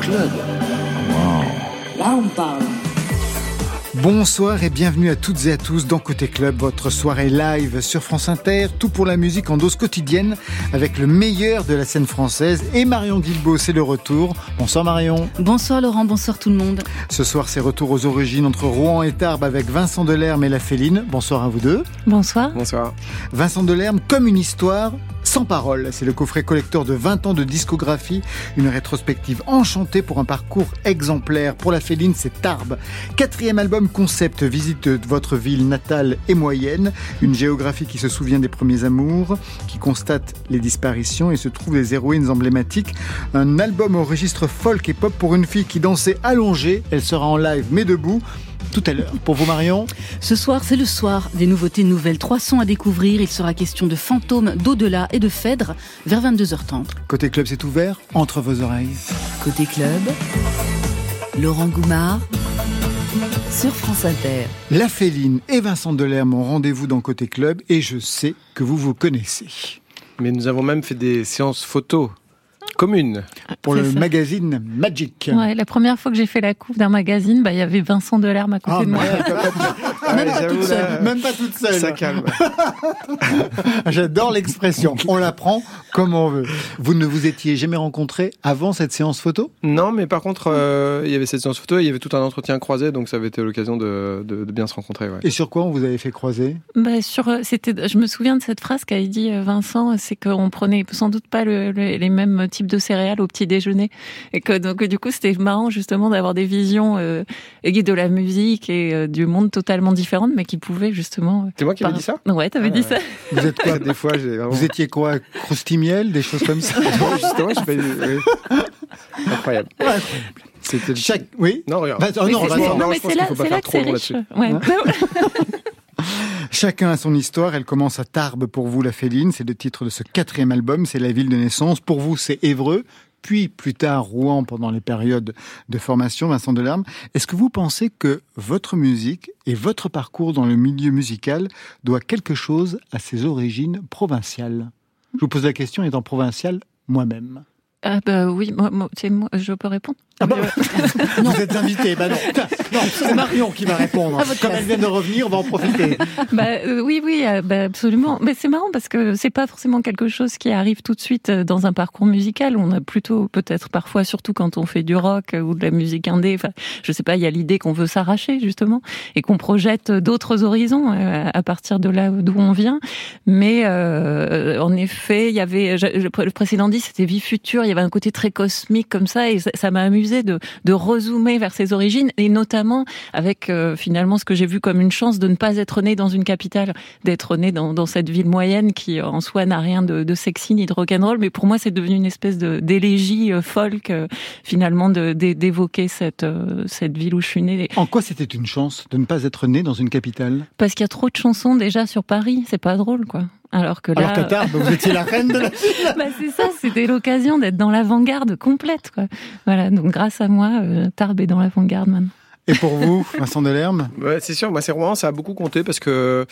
Club. Là, on parle. Bonsoir et bienvenue à toutes et à tous dans Côté Club, votre soirée live sur France Inter, tout pour la musique en dose quotidienne avec le meilleur de la scène française et Marion Guilbault, c'est le retour. Bonsoir Marion. Bonsoir Laurent, bonsoir tout le monde. Ce soir, c'est retour aux origines entre Rouen et Tarbes avec Vincent Delerme et la Féline. Bonsoir à vous deux. Bonsoir. Bonsoir. Vincent Delerme, comme une histoire, sans parole. C'est le coffret collecteur de 20 ans de discographie, une rétrospective enchantée pour un parcours exemplaire. Pour la Féline, c'est Tarbes. Quatrième album concept, visite de votre ville natale et moyenne, une géographie qui se souvient des premiers amours, qui constate les disparitions et se trouve des héroïnes emblématiques. Un album au registre folk et pop pour une fille qui dansait allongée. Elle sera en live mais debout tout à l'heure. Pour vous, Marion Ce soir, c'est le soir. Des nouveautés nouvelles, trois sons à découvrir. Il sera question de fantômes, d'au-delà et de Phèdre vers 22h30. Côté club, c'est ouvert entre vos oreilles. Côté club, Laurent Goumard sur France Inter. La Féline et Vincent Delerme ont rendez-vous dans Côté Club et je sais que vous vous connaissez. Mais nous avons même fait des séances photos commune. Pour le magazine Magic. Ouais, la première fois que j'ai fait la couve d'un magazine, bah, il y avait Vincent Delerme à côté ah, de moi. même, pas toute seule, même pas toute seule. Ça calme. J'adore l'expression. On la prend comme on veut. Vous ne vous étiez jamais rencontré avant cette séance photo? Non, mais par contre, euh, il y avait cette séance photo et il y avait tout un entretien croisé, donc ça avait été l'occasion de, de, bien se rencontrer. Ouais. Et sur quoi on vous avait fait croiser? Bah, sur, euh, c'était, Je me souviens de cette phrase qu'a dit euh, Vincent, c'est qu'on prenait sans doute pas le, les mêmes types de céréales au petit déjeuner. Et que donc du coup, c'était marrant justement d'avoir des visions euh, de la musique et euh, du monde totalement différentes, mais qui pouvaient justement. Euh, c'est moi qui avais dit ça Ouais, t'avais avais dit ça. Vous êtes quoi des fois Vous étiez quoi Croustimiel, des choses comme ça Justement, je fais. Oui. Incroyable. C'était Chaque... Oui Non, regarde. Bah, oh, non, non, non, mais c'est là, c'est là que c'est riche. Ouais. Chacun a son histoire. Elle commence à Tarbes pour vous, la Féline. C'est le titre de ce quatrième album. C'est la ville de naissance. Pour vous, c'est Évreux. Puis plus tard Rouen pendant les périodes de formation, Vincent Delarme. Est-ce que vous pensez que votre musique et votre parcours dans le milieu musical doit quelque chose à ses origines provinciales? Je vous pose la question étant provincial moi-même. Ah bah oui, moi, moi, moi je peux répondre. Ah bah, Vous êtes invité, bah non. non c'est Marion qui va répondre. Ah, Comme elle vient de revenir, on va en profiter. Bah, euh, oui, oui, euh, bah, absolument. Mais c'est marrant parce que c'est pas forcément quelque chose qui arrive tout de suite euh, dans un parcours musical. On a plutôt, peut-être parfois, surtout quand on fait du rock ou de la musique indé, enfin, je sais pas, il y a l'idée qu'on veut s'arracher justement et qu'on projette d'autres horizons à partir de là d'où on vient. Mais euh, en effet, il y avait le précédent dit c'était vie future. Il y avait un côté très cosmique comme ça et ça m'a amusé de, de rezoomer vers ses origines et notamment avec euh, finalement ce que j'ai vu comme une chance de ne pas être né dans une capitale, d'être né dans, dans, cette ville moyenne qui en soi n'a rien de, de, sexy ni de rock'n'roll, mais pour moi c'est devenu une espèce d'élégie euh, folk euh, finalement d'évoquer cette, cette ville où je suis né. En quoi c'était une chance de ne pas être né dans une capitale? Parce qu'il y a trop de chansons déjà sur Paris, c'est pas drôle quoi. Alors que là, Alors Tarbes, vous étiez la reine de la bah c'est ça, c'était l'occasion d'être dans l'avant-garde complète. Quoi. Voilà, donc grâce à moi, euh, Tarbes est dans l'avant-garde maintenant. Et pour vous, Vincent Delerme? Ouais, C'est sûr, moi c'est Rouen, ça a beaucoup compté parce que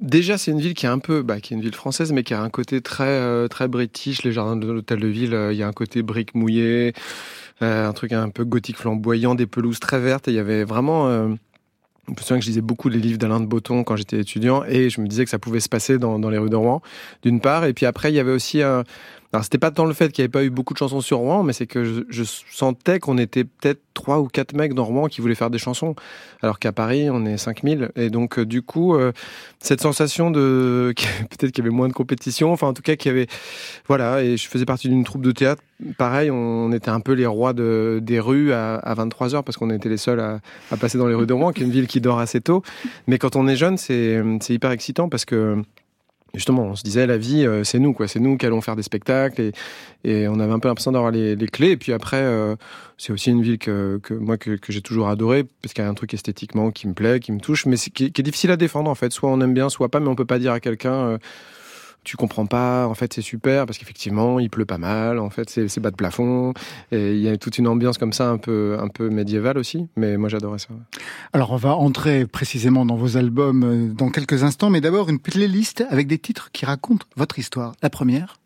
déjà c'est une ville qui est un peu, bah, qui est une ville française, mais qui a un côté très euh, très british. Les jardins de l'hôtel de ville, euh, il y a un côté brique mouillée, un truc un peu gothique flamboyant, des pelouses très vertes. Et il y avait vraiment je me souviens que je lisais beaucoup les livres d'Alain de Botton quand j'étais étudiant et je me disais que ça pouvait se passer dans, dans les rues de Rouen, d'une part. Et puis après, il y avait aussi un, alors c'était pas tant le fait qu'il n'y avait pas eu beaucoup de chansons sur Rouen, mais c'est que je, sentais qu'on était peut-être trois ou quatre mecs dans Rouen qui voulaient faire des chansons, alors qu'à Paris on est 5000. Et donc euh, du coup, euh, cette sensation de peut-être qu'il y avait moins de compétition, enfin en tout cas qu'il y avait, voilà. Et je faisais partie d'une troupe de théâtre. Pareil, on était un peu les rois de, des rues à, à 23 heures parce qu'on était les seuls à, à passer dans les rues de Rouen, qui est une ville qui dort assez tôt. Mais quand on est jeune, c'est hyper excitant parce que justement, on se disait la vie, euh, c'est nous, quoi. C'est nous qui allons faire des spectacles et, on avait un peu l'impression d'avoir les, clés. Et puis après, euh, c'est aussi une ville que, moi que, j'ai toujours adoré parce qu'il y a un truc esthétiquement qui me plaît, qui me touche, mais qui, qui, est difficile à défendre en fait. Soit on aime bien, soit pas, mais on peut pas dire à quelqu'un. Euh, tu comprends pas. En fait, c'est super parce qu'effectivement, il pleut pas mal. En fait, c'est bas de plafond. Et il y a toute une ambiance comme ça, un peu, un peu médiévale aussi. Mais moi, j'adorais ça. Alors, on va entrer précisément dans vos albums euh, dans quelques instants. Mais d'abord, une playlist avec des titres qui racontent votre histoire. La première.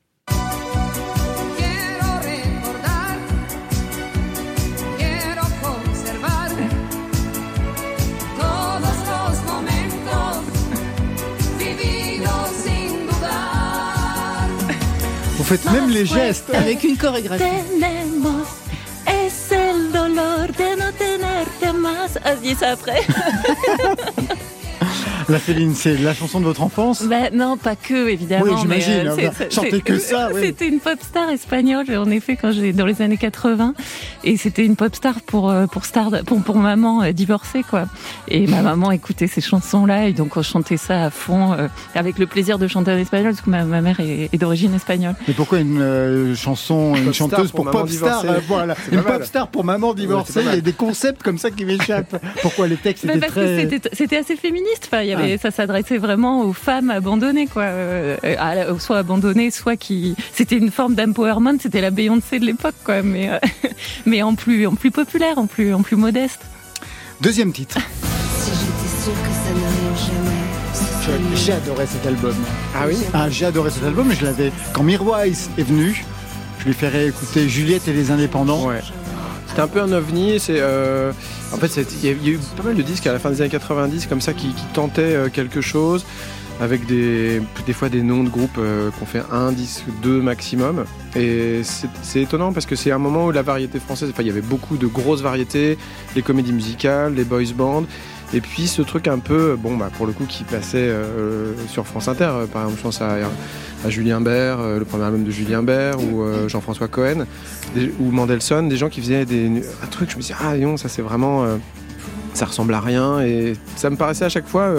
Faites même les gestes. Avec une chorégraphie. Ah, dis ça après. La Féline, c'est la chanson de votre enfance bah, Non, pas que, évidemment. Oui, j'imagine. Euh, chanter que ça. Oui. C'était une pop star espagnole, en effet, quand j'ai dans les années 80. Et c'était une pop star pour euh, pour star pour, pour maman euh, divorcée, quoi. Et ma maman écoutait ces chansons-là, et donc on chantait ça à fond, avec le plaisir de chanter en espagnol, parce que ma, ma mère est, d'origine espagnole. Mais pourquoi une chanson, une chanteuse pour, pop star Voilà, une pop star pour maman divorcée. Il y a des concepts comme ça qui m'échappent. Pourquoi les textes étaient très C'était assez féministe. Enfin, ah. ça s'adressait vraiment aux femmes abandonnées, quoi. Euh, soit abandonnées, soit qui. C'était une forme d'empowerment. C'était la Beyoncé de l'époque, quoi. Mais, euh, mais en plus, en plus populaire, en plus, en plus modeste. Deuxième titre. Si j'étais sûre que ça n'arrive jamais. J'ai adoré cet album. Ah oui ah, J'ai adoré cet album. Je l'avais quand Mirwise est venu. Je lui ferai écouter Juliette et les Indépendants. Ouais. C'était un peu un ovni. C'est euh, en fait, il y, a eu pas mal de disques à la fin des années 90 comme ça qui, tentaient euh, quelque chose avec des, des fois des noms de groupes euh, qu'on fait un disque, deux maximum. Et c'est étonnant parce que c'est un moment où la variété française, enfin il y avait beaucoup de grosses variétés, les comédies musicales, les boys bands. Et puis ce truc un peu, bon bah pour le coup qui passait sur France Inter, par exemple je pense à Julien Bert, euh, le premier album de Julien Bert, ou euh, Jean-François Cohen, ou Mandelson, des gens qui faisaient des, un truc, je me disais, ah non, ça c'est vraiment euh, ça ressemble à rien et ça me paraissait à chaque fois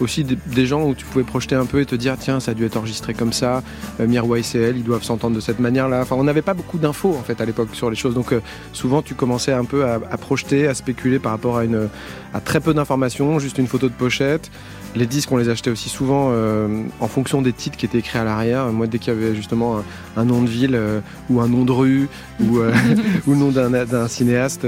aussi des, gens où tu pouvais projeter un peu et te dire tiens ça a dû être enregistré comme ça euh, Mirwais et ils doivent s'entendre de cette manière là enfin on n'avait pas beaucoup d'infos en fait à l'époque sur les choses. Donc souvent tu commençais un peu à, à, projeter à spéculer par rapport à une à très peu d'informations juste une photo de pochette les disques, on les achetait aussi souvent euh, en fonction des titres qui étaient écrits à l'arrière. Moi, dès qu'il y avait justement un, nom de ville euh, ou un nom de rue ou, euh, ou le nom d'un cinéaste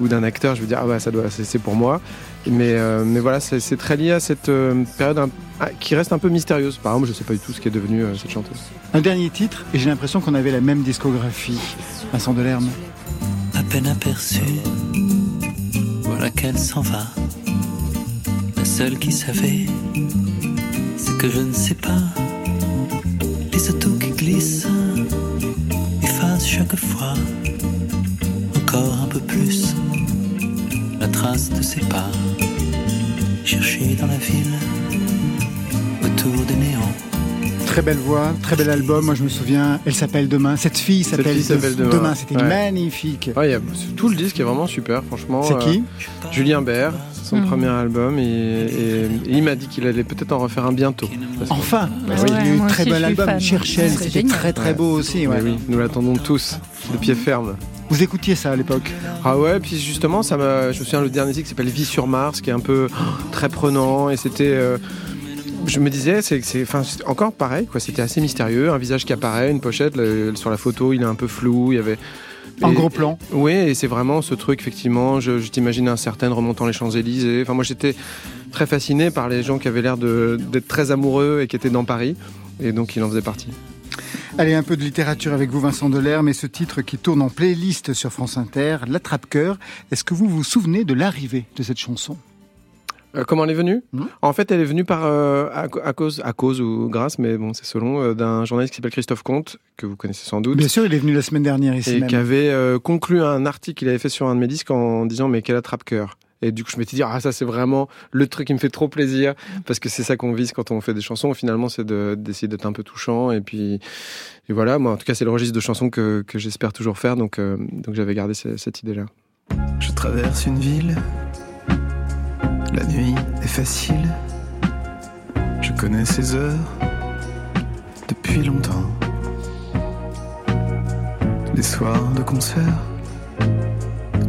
ou d'un acteur, je veux dire, ah bah, ça doit, c'est pour moi. Mais, mais voilà, c'est très lié à cette période ah, qui reste un peu mystérieuse. Par exemple, je ne sais pas du tout ce qui est devenu cette chanteuse. Un dernier titre, et j'ai l'impression qu'on avait la même discographie. Vincent Delerme. À peine aperçu, voilà qu'elle s'en va seul qui savait, c'est que je ne sais pas. Les autos qui glissent effacent chaque fois encore un peu plus la trace de ses pas. Chercher dans la ville autour des néants. Très belle voix, très bel album. Moi, je me souviens, elle s'appelle Demain. Cette fille s'appelle Demain. C'était magnifique. tout le disque est vraiment super, franchement. C'est qui euh, Julien Bert son mm. premier album et, il m'a dit qu'il allait peut-être en refaire un bientôt. Enfin, bah il y a eu un très bel album. Cherchel, c'était très très beau aussi. oui, nous l'attendons tous de pied ferme. Vous écoutiez ça à l'époque? Ah ouais, puis justement, ça je me souviens le dernier disque qui s'appelle Vie sur Mars, qui est un peu très prenant et c'était. Euh, je me disais, c'est, enfin, encore pareil, quoi. C'était assez mystérieux, un visage qui apparaît, une pochette. sur la photo, il est un peu flou. Il y avait, en gros plan. Oui, et c'est vraiment ce truc, effectivement. Je, t'imagine un certain remontant les Champs-Élysées. Enfin, moi, j'étais très fasciné par les gens qui avaient l'air d'être très amoureux et qui étaient dans Paris. Et donc, il en faisait partie. Allez, un peu de littérature avec vous, Vincent Delerme, mais ce titre qui tourne en playlist sur France Inter, L'attrape-cœur. Est-ce que vous vous souvenez de l'arrivée de cette chanson? Euh, comment elle est venue hmm En fait, elle est venue par euh, à, cause, à cause ou grâce, mais bon, c'est selon euh, d'un journaliste qui s'appelle Christophe Comte que vous connaissez sans doute. Bien sûr, il est venu la semaine dernière ici et qui avait conclu un article qu'il avait fait sur un de mes disques en disant mais quel attrape-cœur. Et du coup, je m'étais dit, ah, ça, c'est vraiment le truc qui me fait trop plaisir, parce que c'est ça qu'on vise quand on fait des chansons. Finalement, c'est d'essayer d'être un peu touchant. Et puis, et voilà, moi, en tout cas, c'est le registre de chansons que, que j'espère toujours faire. Donc, donc j'avais gardé cette idée-là. Je traverse une ville la nuit est facile, je connais ces heures depuis longtemps. Les soirs de concert,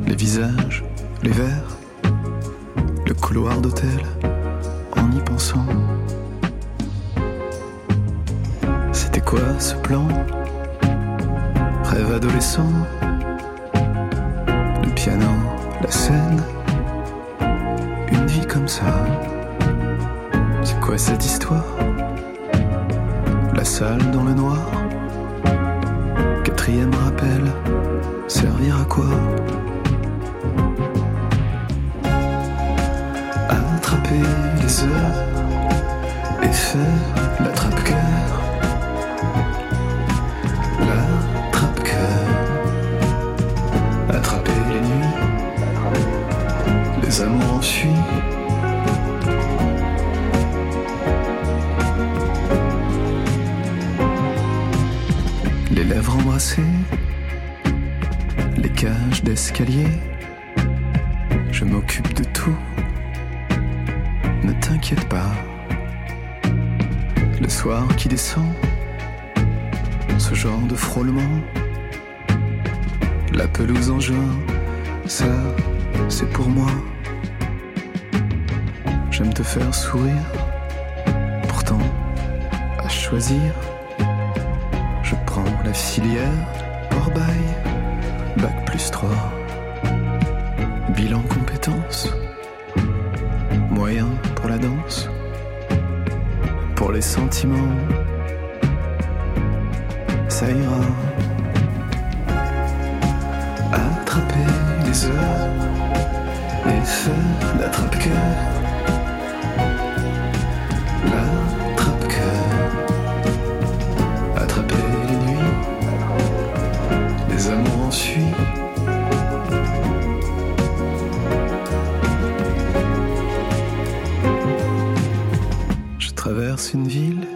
les visages, les verres, le couloir d'hôtel, en y pensant. quoi ce plan? Rêve adolescent Le piano, la scène comme ça C'est quoi cette histoire? La salle dans le noir? Quatrième rappel Servir à quoi? Attraper les heures et faire l'attrape-cœur. L'attrape-cœur. Les cages d'escalier. Je m'occupe de tout, ne t'inquiète pas. Le soir qui descend, ce genre de frôlement. La pelouse en juin, ça, c'est pour moi. J'aime te faire sourire, pourtant, à choisir, la filière, hors bail, bac plus 3. Bilan compétences, moyen pour la danse, pour les sentiments, ça ira. Attraper les heures et faire l'attrape-cœur. Une ville,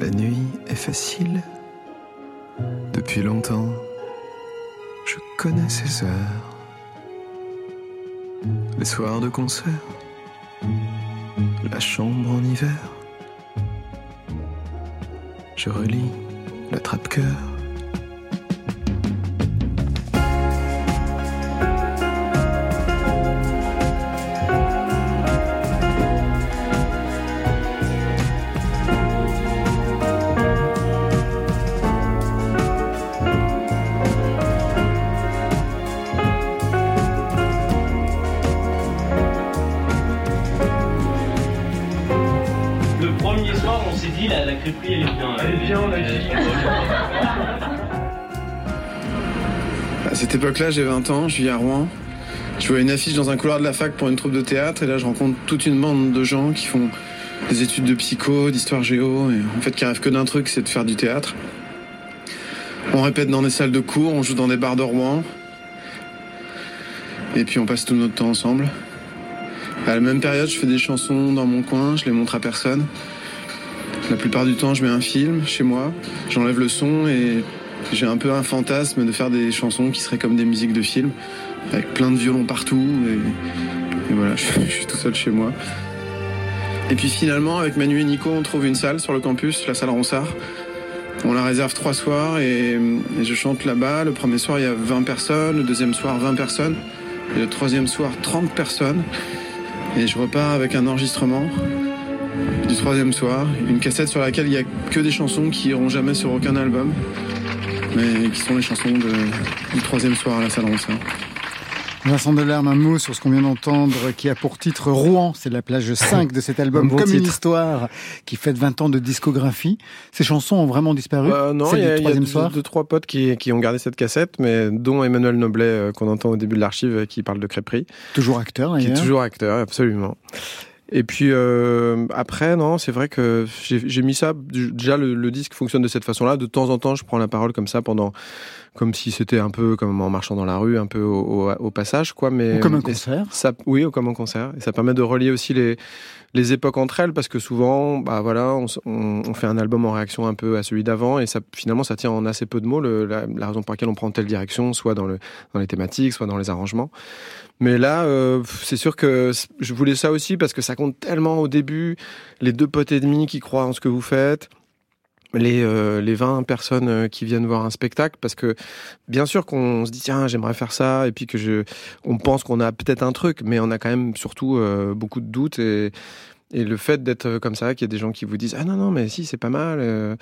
la nuit est facile. Depuis longtemps, je connais ces heures. Les soirs de concert, la chambre en hiver. Je relis. Le cette époque-là, j'ai 20 ans, je vis à Rouen. Je vois une affiche dans un couloir de la fac pour une troupe de théâtre et là je rencontre toute une bande de gens qui font des études de psycho, d'histoire géo et en fait qui rêvent que d'un truc, c'est de faire du théâtre. On répète dans des salles de cours, on joue dans des bars de Rouen et puis on passe tout notre temps ensemble. À la même période, je fais des chansons dans mon coin, je les montre à personne. La plupart du temps, je mets un film chez moi, j'enlève le son et j'ai un peu un fantasme de faire des chansons qui seraient comme des musiques de film, avec plein de violons partout. Et, voilà, je, je suis tout seul chez moi. Et puis finalement, avec Manu et Nico, on trouve une salle sur le campus, la salle Ronsard. On la réserve trois soirs et, et je chante là-bas. Le premier soir, il y a 20 personnes, le deuxième soir, 20 personnes, et le troisième soir, 30 personnes. Et je repars avec un enregistrement du troisième soir, une cassette sur laquelle il n'y a que des chansons qui iront jamais sur aucun album, mais qui sont les chansons de- du troisième soir à la salle Ronsard. Vincent Delerme, un mot sur ce qu'on vient d'entendre, qui a pour titre Rouen. C'est la plage 5 de cet album, bon comme une histoire qui fête 20 ans de discographie. Ces chansons ont vraiment disparu Euh, non, il y a, y a troisième deux, soir deux, trois potes qui, qui ont gardé cette cassette, mais dont Emmanuel Noblet euh, qu'on entend au début de l'archive euh, qui parle de crêperie, Toujours acteur, qui est d'ailleurs. toujours acteur, absolument. Et puis euh, après, non, c'est vrai que j'ai mis ça. Déjà, le, le disque fonctionne de cette façon-là. De temps en temps, je prends la parole comme ça pendant, comme si c'était un peu comme en marchant dans la rue, un peu au, au- au passage, quoi. Mais Ou comme un concert. ça, oui, ou comme un concert. Et ça permet de relier aussi les, les époques entre elles, parce que souvent, bah voilà, on, on- on fait un album en réaction un peu à celui d'avant, et ça, finalement, ça tient en assez peu de mots, le- la, la raison pour laquelle on prend telle direction, soit dans, le, dans les thématiques, soit dans les arrangements. Mais là, euh, c'est sûr que je voulais ça aussi, parce que ça compte tellement au début, les deux potes et demi qui croient en ce que vous faites, les, euh, les 20 personnes euh, qui viennent voir un spectacle parce que bien sûr qu'on se dit tiens j'aimerais faire ça et puis que je on pense qu'on a peut-être un truc mais on a quand même surtout euh, beaucoup de doutes et Et le fait d'être comme ça, qu'il y a des gens qui vous disent ah non non mais si c'est pas mal, euh,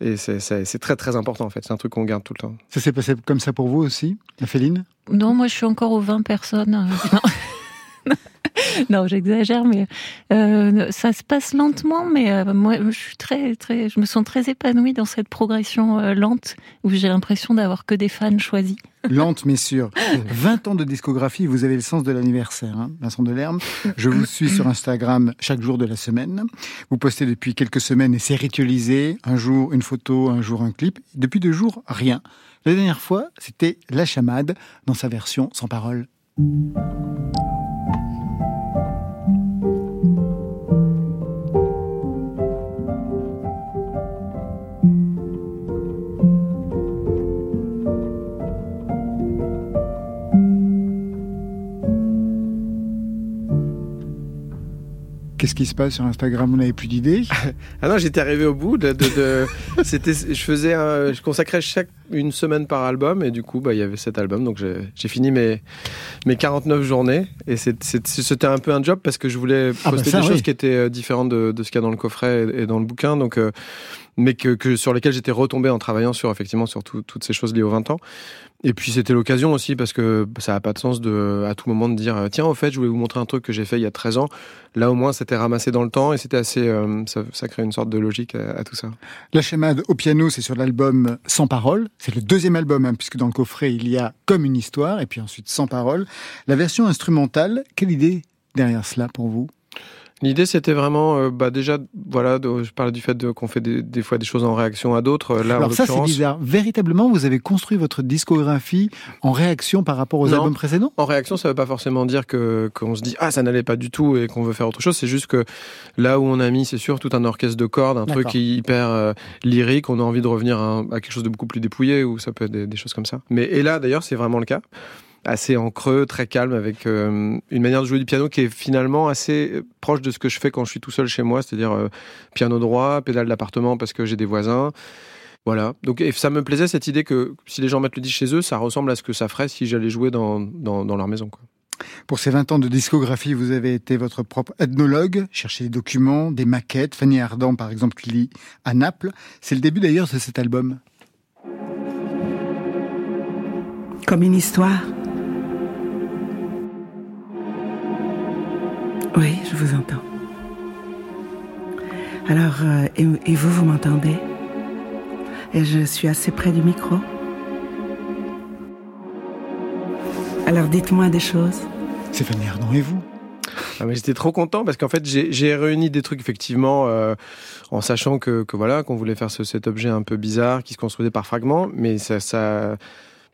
et c'est très très important en fait. C'est un truc qu'on garde tout le temps. Ça s'est passé comme ça pour vous aussi, la Féline Non, moi je suis encore aux 20 personnes. Non, non j'exagère, mais euh, ça se passe lentement. Mais euh, moi, je suis très, très, je me sens très épanouie dans cette progression euh, lente où j'ai l'impression d'avoir que des fans choisis. Lente mais sûre. 20 ans de discographie, vous avez le sens de l'anniversaire, hein, Vincent Delerme. Je vous suis sur Instagram chaque jour de la semaine. Vous postez depuis quelques semaines et c'est ritualisé. Un jour une photo, un jour un clip. Depuis deux jours, rien. La dernière fois, c'était La Chamade dans sa version sans parole. Qu'est-ce qui se passe sur Instagram Vous n'avez plus d'idées. Ah non, j'étais arrivé au bout c'était, je faisais, un- je consacrais chaque une semaine par album et du coup, bah, il y avait cet album, donc j'ai, fini mes mes 49 journées et c'était un peu un job parce que je voulais Ah bah poster ça, des oui. choses qui étaient euh, différentes de, de ce qu'il y a dans le coffret et, et dans le bouquin, donc euh, mais que, que sur lesquelles j'étais retombé en travaillant sur effectivement sur tout- toutes ces choses liées aux 20 ans. Et puis c'était l'occasion aussi parce que ça n'a pas de sens de à tout moment de dire tiens au fait je voulais vous montrer un truc que j'ai fait il y a 13 ans. Là au moins c'était ramassé dans le temps et c'était assez euh, ça, ça crée une sorte de logique à, à tout ça. La Chamade au piano, c'est sur l'album Sans parole. C'est le deuxième album, hein, puisque dans le coffret, il y a Comme une histoire, et puis ensuite Sans parole. La version instrumentale, quelle idée derrière cela pour vous? L'idée, c'était vraiment, euh, bah déjà, voilà, de- je parlais du fait de- qu'on fait des, des fois des choses en réaction à d'autres. euh, Là, en Alors ça, c'est bizarre. Véritablement, vous avez construit votre discographie en réaction par rapport aux Non. albums précédents? En réaction, ça veut pas forcément dire que qu'on se dit ah ça n'allait pas du tout et qu'on veut faire autre chose. C'est juste que là où on a mis, c'est sûr, tout un orchestre de cordes, un truc hyper euh, lyrique, on a envie de revenir à quelque chose de beaucoup plus dépouillé ou ça peut être des, des choses comme ça. Mais et là d'ailleurs, c'est vraiment le cas. Assez en creux, très calme, avec euh, une manière de jouer du piano qui est finalement assez proche de ce que je fais quand je suis tout seul chez moi, c'est-à-dire euh, piano droit, pédale d'appartement parce que j'ai des voisins. Voilà. Donc, et ça me plaisait cette idée que si les gens mettent le disque chez eux, ça ressemble à ce que ça ferait si j'allais jouer dans, dans, dans leur maison. Quoi. Pour ces 20 ans de discographie, vous avez été votre propre ethnologue, cherché des documents, des maquettes. Fanny Ardant, par exemple, qui lit à Naples. C'est le début d'ailleurs de cet album. Comme une histoire. Oui, je vous entends. Alors, euh, et, et vous, vous m'entendez? Et je suis assez près du micro Alors dites-moi des choses. C'est Fanny Ardant et vous? Ah, mais j'étais trop content parce qu'en fait j'ai j'ai réuni des trucs effectivement euh, en sachant que, que voilà qu'on voulait faire ce- cet objet un peu bizarre qui se construisait par fragments, mais ça, ça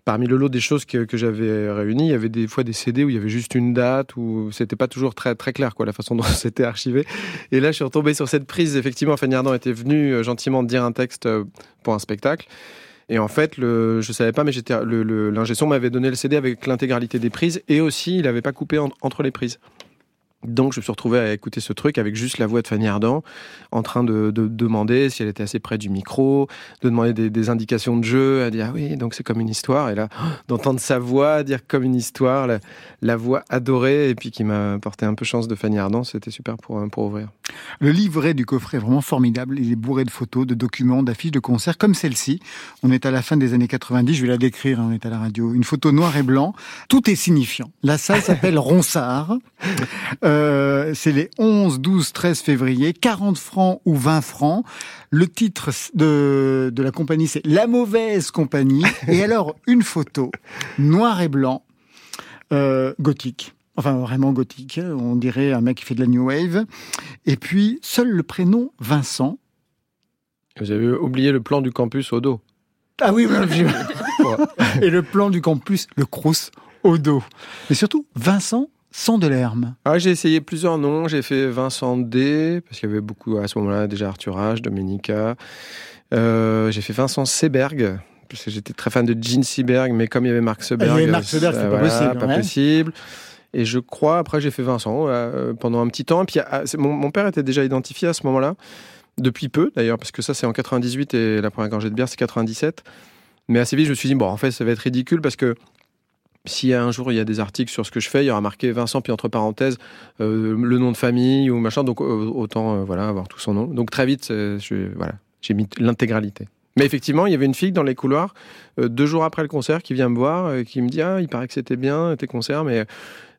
parmi le lot des choses que, j'avais réunies, il y avait des fois des CD où il y avait juste une date où c'était pas toujours très très clair quoi la façon dont c'était archivé. Et là je suis retombé sur cette prise effectivement Fanny Ardant était venue euh, gentiment dire un texte euh, pour un spectacle. Et en fait, le, je savais pas, mais j'étais l'ingé son m'avait donné le CD avec l'intégralité des prises et aussi il avait pas coupé en- entre les prises. Donc je me suis retrouvé à écouter ce truc avec juste la voix de Fanny Ardant, en train de, de demander si elle était assez près du micro, de demander des, des indications de jeu, à dire ah oui, donc c'est comme une histoire. Et là, d'entendre sa voix dire comme une histoire, la, la voix adorée, et puis qui m'a porté un peu chance de Fanny Ardant, c'était super pour, pour ouvrir. Le livret du coffret est vraiment formidable. Il est bourré de photos, de documents, d'affiches de concerts comme celle-ci. On est à la fin des années 90, je vais la décrire, hein, on est à la radio. Une photo noir et blanc. Tout est signifiant. La salle s'appelle Ronsard. Euh, c'est les 11, 12, 13 février. 40 francs ou 20 francs. Le titre de, de la compagnie, c'est La Mauvaise Compagnie. Et alors, une photo noir et blanc, euh, gothique. Enfin, vraiment gothique. On dirait un mec qui fait de la new wave. Et puis, seul le prénom Vincent. Vous avez oublié le plan du campus au dos. Ah oui, oui, oui. Et le plan du campus, le Crous, au dos. Mais surtout, Vincent sans de l'herbe. Ah, j'ai essayé plusieurs noms. J'ai fait Vincent D, parce qu'il y avait beaucoup à ce moment-là déjà Arthur H, Domenica. Euh, j'ai fait Vincent Seberg, parce que j'étais très fan de Gene Seberg, mais comme il y avait Marc Seberg, Il y avait Marc Seberg, pas possible, Pas ouais. possible. Et je crois, après, j'ai fait Vincent euh, pendant un petit temps. Et puis, ah, mon, mon père était déjà identifié à ce moment-là, depuis peu d'ailleurs, parce que ça, c'est en 98 et la première gorgée de bière, c'est 97. Mais assez vite, je me suis dit, bon, en fait, ça va être ridicule parce que si un jour il y a des articles sur ce que je fais, il y aura marqué Vincent puis entre parenthèses euh, le nom de famille ou machin. Donc autant voilà avoir tout son nom. Donc très vite, voilà, j'ai mis l'intégralité. Mais effectivement, il y avait une fille dans les couloirs deux jours après le concert qui vient me voir, qui me dit ah il paraît que c'était bien tes concerts, mais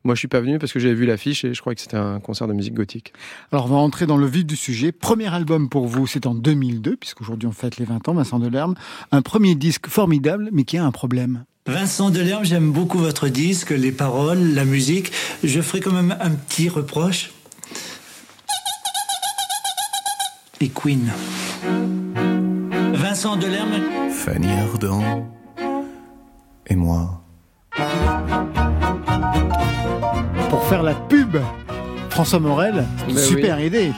moi, je suis pas venu parce que j'avais vu l'affiche et je crois que c'était un concert de musique gothique. Alors, on va entrer dans le vif du sujet. Premier album pour vous, c'est en 2002, puisqu'aujourd'hui on fête les 20 ans, Vincent Delerme. Un premier disque formidable, mais qui a un problème. Vincent Delerme, j'aime beaucoup votre disque, les paroles, la musique. Je ferai quand même un petit reproche. Et Queen. Vincent Delerme. Fanny Ardant. Et moi pour faire la pub. François Morel, super idée.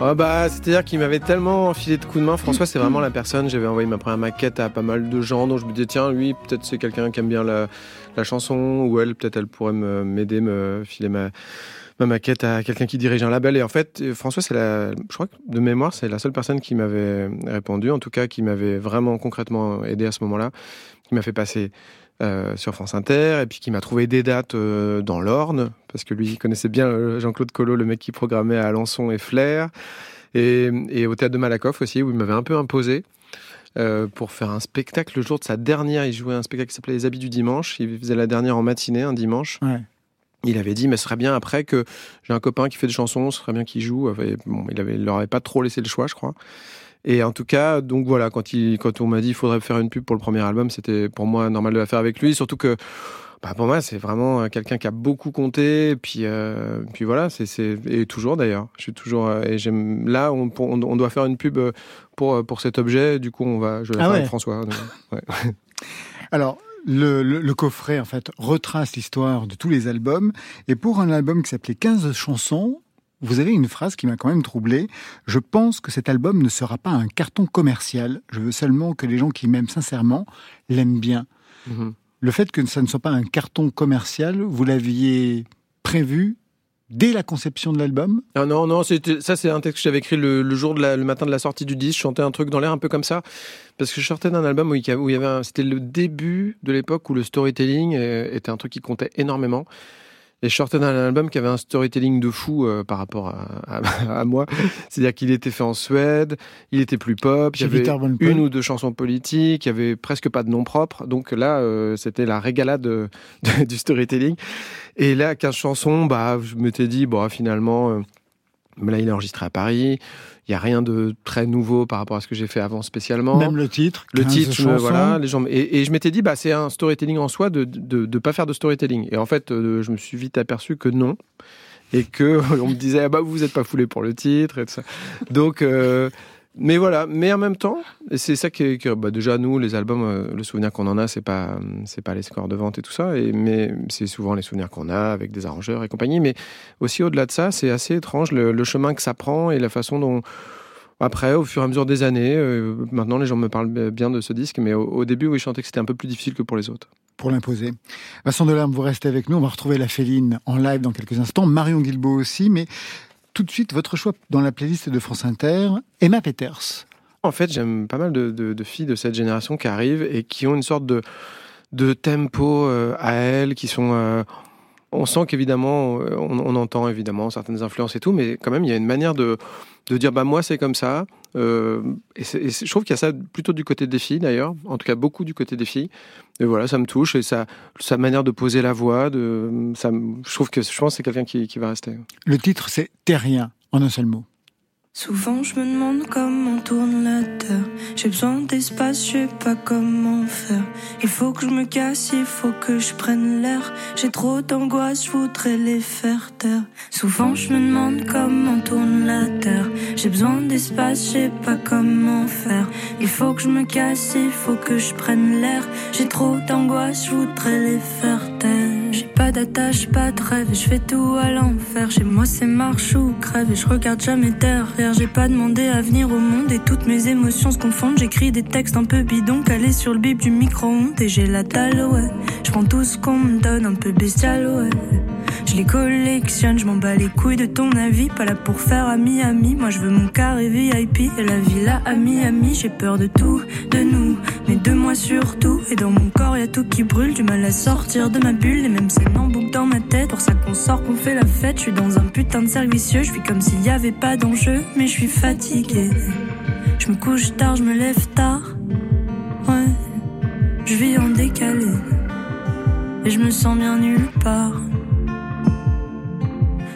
Oh bah, C'est-à-dire qu'il m'avait tellement filé de coups de main. François, c'est vraiment la personne. J'avais envoyé ma première maquette à pas mal de gens, dont je me disais, tiens, lui, peut-être c'est quelqu'un qui aime bien la, chanson, ou elle, peut-être elle pourrait m'aider, me, filer ma, ma maquette à quelqu'un qui dirige un label. Et en fait, François, c'est la, je crois que de mémoire, c'est la seule personne qui m'avait répondu, en tout cas, qui m'avait vraiment concrètement aidé à ce moment-là, qui m'a fait passer euh, sur France Inter, et puis qui m'a trouvé des dates euh, dans l'Orne, parce que lui, il connaissait bien euh, Jean-Claude Collot, le mec qui programmait à Alençon et Flair, et, au théâtre de Malakoff aussi, où il m'avait un peu imposé. pour faire un spectacle le jour de sa dernière. Il jouait un spectacle qui s'appelait Les Habits du Dimanche. Il faisait la dernière en matinée, un dimanche. Il avait dit, mais ce serait bien après que j'ai un copain qui fait des chansons, ce serait bien qu'il joue. bon, il, avait, il leur avait pas trop laissé le choix, je crois. Et en tout cas, donc voilà, quand, il, quand on m'a dit qu'il faudrait faire une pub pour le premier album, c'était pour moi normal de la faire avec lui. Surtout que bah pour moi, c'est vraiment quelqu'un qui a beaucoup compté. Et puis, euh, puis voilà, c'est et toujours d'ailleurs. Je suis toujours euh, et j'aime. Là, on, on, doit faire une pub pour pour cet objet. Du coup, on va. Je vais ah faire avec François. ouais. Alors. Le, le, le, coffret, en fait, retrace l'histoire de tous les albums. Et pour un album qui s'appelait 15 chansons, vous avez une phrase qui m'a quand même troublé. Je pense que cet album ne sera pas un carton commercial. Je veux seulement que les gens qui m'aiment sincèrement l'aiment bien. Mhm. Le fait que ça ne soit pas un carton commercial, vous l'aviez prévu dès la conception de l'album? Ah Non, non, ça c'est un texte que j'avais écrit le, jour de le matin de la sortie du disque. Je chantais un truc dans l'air un peu comme ça parce que je sortais d'un album où il y avait, c'était le début de l'époque où le storytelling euh, était un truc qui comptait énormément. Et je sortais d'un album qui avait un storytelling de fou euh, par rapport à, à, moi. C'est-à-dire qu'il était fait en Suède, il était plus pop, il y avait une ou deux chansons politiques, il y avait presque pas de nom propre. Donc là, euh, c'était la régalade de, du storytelling. Et là, 15 chansons, bah, je m'étais dit, bon, finalement, euh, là, il est enregistré à Paris. Il y a rien de très nouveau par rapport à ce que j'ai fait avant spécialement. Même le titre. Le titre, voilà. Les gens, et, je m'étais dit, bah, c'est un storytelling en soi de ne pas faire de storytelling. Et en fait, euh, je me suis vite aperçu que non. Et que on me disait, ah bah, vous n'êtes pas foulé pour le titre et tout ça. Donc, euh, mais voilà, mais en même temps, c'est ça qui bah déjà nous les albums, euh, le souvenir qu'on en a, c'est pas c'est pas les scores de vente et tout ça, et mais c'est souvent les souvenirs qu'on a avec des arrangeurs et compagnie. Mais aussi au-delà de ça, c'est assez étrange le, chemin que ça prend et la façon dont après, au fur et à mesure des années, euh, maintenant les gens me parlent bien de ce disque, mais au, début, oui, je que c'était un peu plus difficile que pour les autres. Pour l'imposer. Vincent Delarme, vous restez avec nous. On va retrouver la Féline en live dans quelques instants. Marion Guilbault aussi, mais tout de suite votre choix dans la playlist de France Inter, Emma Peters. En fait, j'aime pas mal de, filles de cette génération qui arrivent et qui ont une sorte de, tempo euh, à elles, qui sont... Euh, on sent qu'évidemment, euh, on, entend évidemment certaines influences et tout, mais quand même, il y a une manière de, de dire, bah moi, c'est comme ça. et, je trouve qu'il y a ça plutôt du côté des filles, d'ailleurs. En tout cas, beaucoup du côté des filles. Et voilà, ça me touche. Et sa manière de poser la voix, de, ça, je trouve que je pense que c'est quelqu'un qui, qui va rester. Le titre, c'est Terrien, en un seul mot. Souvent je me demande comment tourne la terre. J'ai besoin d'espace, je sais pas comment faire. Il faut que je me casse, il faut que je prenne l'air. J'ai trop d'angoisse, je les faire taire. Souvent je me demande comment tourne la terre. J'ai besoin d'espace, je sais pas comment faire. Il faut que je me casse, il faut que je prenne l'air. J'ai trop d'angoisse, je les faire taire. J'ai pas d'attache, pas de rêve, je fais tout à l'enfer. Chez moi c'est marche ou crève et je regarde jamais derrière j'ai pas demandé à venir au monde et toutes mes émotions se confondent. J'écris des textes un peu bidons calés sur le bip du micro-ondes et j'ai la dalle, ouais. Je prends tout ce qu'on me donne, un peu bestial, ouais. Je les collectionne, je m'en bats les couilles de ton avis. Pas là pour faire ami-ami, moi je veux mon carré VIP et la villa à Miami. J'ai peur de tout, de nous, mais de moi surtout. Et dans mon corps y a tout qui brûle, du mal à sortir de ma bulle. Les mêmes scènes en boucle dans ma tête, pour ça qu'on sort, qu'on fait la fête. Je suis dans un putain de cercle vicieux, je suis comme s'il y avait pas d'enjeu, mais je suis fatiguée. Je me couche tard, je me lève tard. Ouais, je vis en décalé. Et je me sens bien nulle part.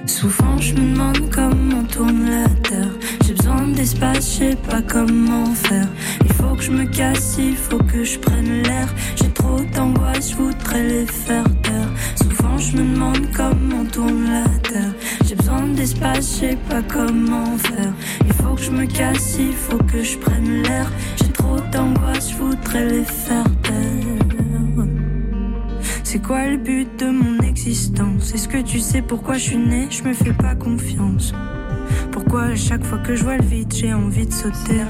Souvent je me demande comment tourne la terre. J'ai besoin d'espace, je sais pas comment faire. Il faut que je me casse, il faut que je prenne l'air. J'ai trop d'angoisse, je voudrais les faire taire. Souvent je me demande comment tourne la terre. J'ai besoin d'espace, je sais pas comment faire. Il faut que je me casse, il faut que je prenne l'air. J'ai trop d'angoisse, je voudrais les faire taire. C'est quoi le but de mon existence? Est-ce que tu sais pourquoi je suis né? Je me fais pas confiance. Pourquoi à chaque fois que je vois le vide, j'ai envie de sauter?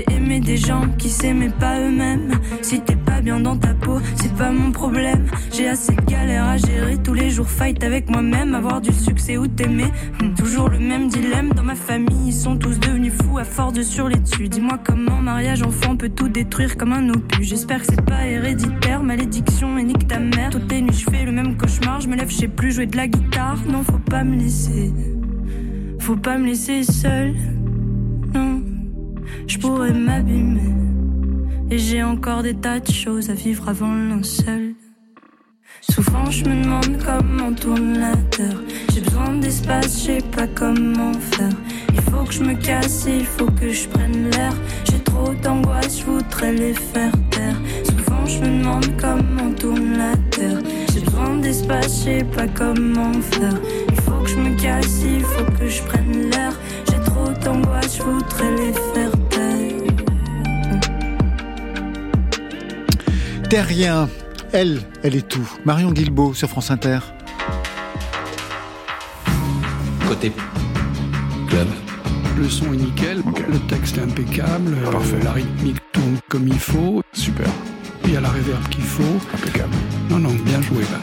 J'ai aimé des gens qui s'aimaient pas eux-mêmes. Si t'es pas bien dans ta peau, c'est pas mon problème. J'ai assez de galères à gérer tous les jours, fight avec moi-même, avoir du succès ou t'aimer. Hmm, toujours le même dilemme dans ma famille, ils sont tous devenus fous à force de sur dessus. Dis-moi comment mariage enfant peut tout détruire comme un opus. J'espère que c'est pas héréditaire, malédiction et nique ta mère. Toutes les nuits je fais le même cauchemar, je me lève, je sais plus jouer de la guitare. Non, faut pas me laisser, faut pas me laisser seule. Je pourrais m'abîmer. Et j'ai encore des tas de choses à vivre avant le seul. Souvent je me demande comment tourne la terre. J'ai besoin d'espace, je sais pas comment faire. Il faut que je me casse, il faut que je prenne l'air. J'ai trop d'angoisse, je voudrais les faire taire. Souvent je me demande comment tourne la terre. J'ai besoin d'espace, je sais pas comment faire. Il faut que je me casse, il faut que je prenne l'air. J'ai trop d'angoisse, je voudrais les faire Terrien, elle, elle est tout. Marion Guilbeault sur France Inter. Côté club. Le son est nickel, le texte est impeccable, Parfait. la rythmique tourne comme il faut. Super. Il y a la réverb qu'il faut. Impeccable. Non, non, bien joué là.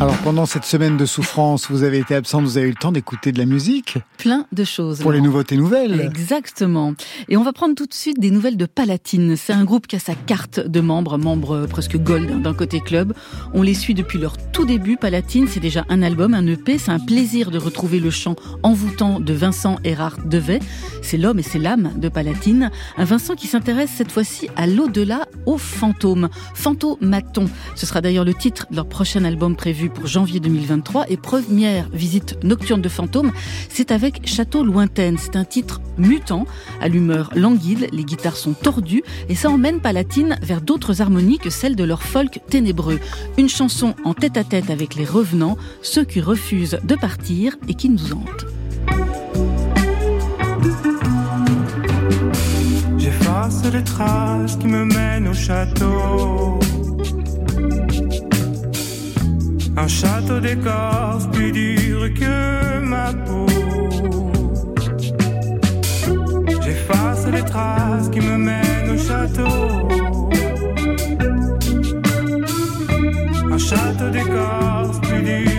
Alors pendant cette semaine de souffrance, vous avez été absente, vous avez eu le temps d'écouter de la musique Plein de choses. Pour les nouveautés nouvelles. Exactement. Et on va prendre tout de suite des nouvelles de Palatine. C'est un groupe qui a sa carte de membres, membres presque gold d'un côté club. On les suit depuis leur tout début. Palatine, c'est déjà un album, un EP. C'est un plaisir de retrouver le chant envoûtant de Vincent Erard Devet. C'est l'homme et c'est l'âme de Palatine. Un Vincent qui s'intéresse cette fois-ci à l'au-delà, aux fantômes. Fantomaton. Ce sera d'ailleurs le titre de leur prochain album prévu pour janvier 2023 et première visite nocturne de fantômes, c'est avec Château Lointaine. C'est un titre mutant, à l'humeur languide, les guitares sont tordues et ça emmène Palatine vers d'autres harmonies que celles de leur folk ténébreux. Une chanson en tête à tête avec les revenants, ceux qui refusent de partir et qui nous hantent. J'efface les traces qui me mènent au château un château d'écorce plus dur que ma peau. J'efface les traces qui me mènent au château. Un château d'écorce plus dur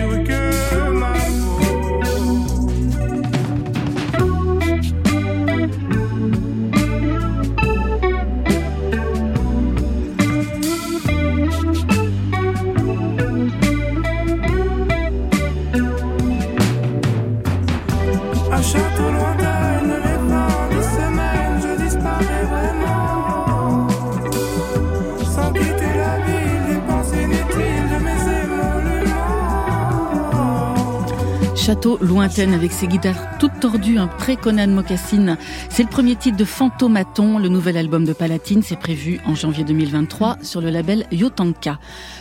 Château lointaine avec ses guitares toutes tordues, un pré-Conan Mocassin. C'est le premier titre de Fantomaton, le nouvel album de Palatine. C'est prévu en janvier 2023 sur le label Yotanka.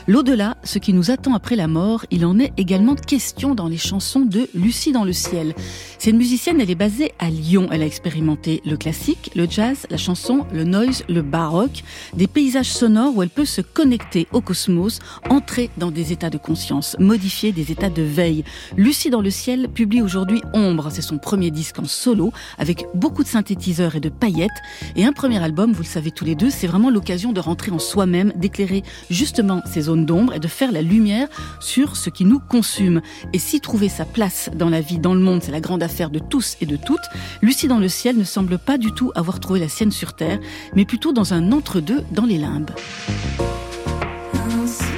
L'au-delà, ce qui nous attend après la mort, il en est également question dans les chansons de Lucie dans le ciel. C'est une musicienne, elle est basée à Lyon. Elle a expérimenté le classique, le jazz, la chanson, le noise, le baroque, des paysages sonores où elle peut se connecter au cosmos, entrer dans des états de conscience, modifier des états de veille. Lucie dans le ciel publie aujourd'hui Ombre. C'est son premier disque en solo, avec beaucoup de synthétiseurs et de paillettes. Et un premier album, vous le savez tous les deux, c'est vraiment l'occasion de rentrer en soi-même, d'éclairer justement ces zones d'ombre et de faire la lumière sur ce qui nous consume. Et si trouver sa place dans la vie, dans le monde, c'est la grande affaire de tous et de toutes, Lucie dans le ciel ne semble pas du tout avoir trouvé la sienne sur Terre, mais plutôt dans un entre-deux dans les limbes.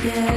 le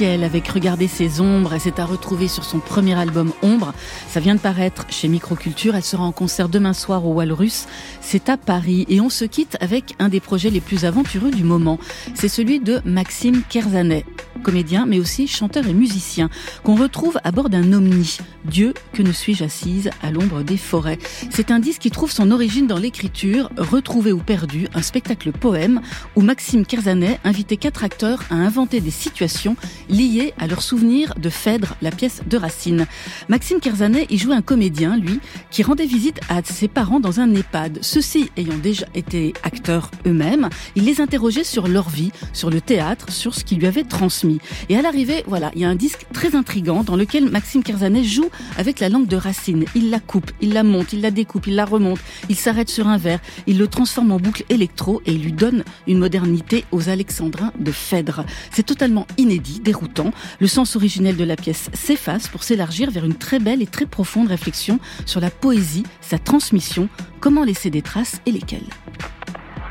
avec Regarder ses ombres. Elle s'est à retrouver sur son premier album Ombre. Ça vient de paraître chez Microculture. Elle sera en concert demain soir au Walrus. C'est à Paris. Et on se quitte avec un des projets les plus aventureux du moment. C'est celui de Maxime Kerzanet, comédien mais aussi chanteur et musicien, qu'on retrouve à bord d'un omni. Dieu, que ne suis-je assise à l'ombre des forêts? C'est un disque qui trouve son origine dans l'écriture, Retrouvé ou perdu, un spectacle poème où Maxime Kerzanet invitait quatre acteurs à inventer des situations liées à leurs souvenirs de Phèdre, la pièce de Racine. Maxime Kerzanet y jouait un comédien, lui, qui rendait visite à ses parents dans un EHPAD. Ceux-ci ayant déjà été acteurs eux-mêmes, il les interrogeait sur leur vie, sur le théâtre, sur ce qui lui avait transmis. Et à l'arrivée, voilà, il y a un disque très intrigant dans lequel Maxime Kerzanet joue avec la langue de Racine. Il la coupe, il la monte, il la découpe, il la remonte, il s'arrête sur un verre, il le transforme en boucle électro et il lui donne une modernité aux alexandrins de Phèdre. C'est totalement inédit, déroutant. Le sens originel de la pièce s'efface pour s'élargir vers une très belle et très profonde réflexion sur la poésie, sa transmission, comment laisser des traces et lesquelles.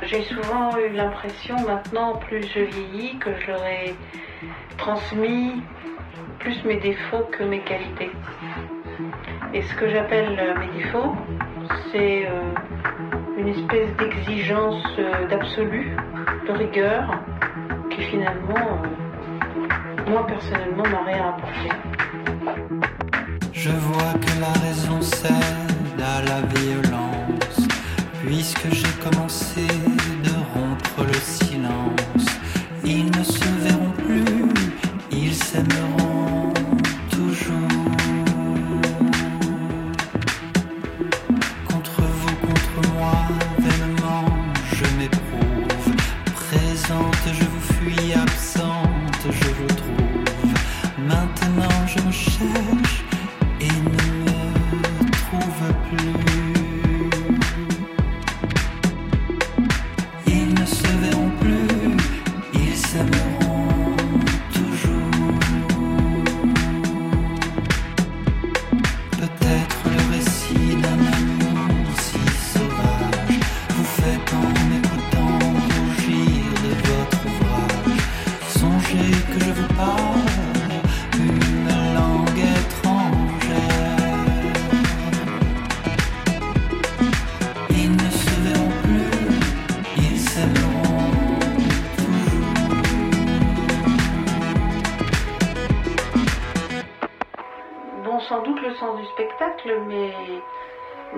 J'ai souvent eu l'impression maintenant, plus je vieillis, que je leur ai transmis plus mes défauts que mes qualités. Et ce que j'appelle mes défauts, c'est euh, une espèce d'exigence euh, d'absolu, de rigueur, qui finalement, euh, moi personnellement, m'a rien apporté. Je vois que la raison cède à la violence, puisque j'ai commencé Ils ne se verront plus, ils s'aimeront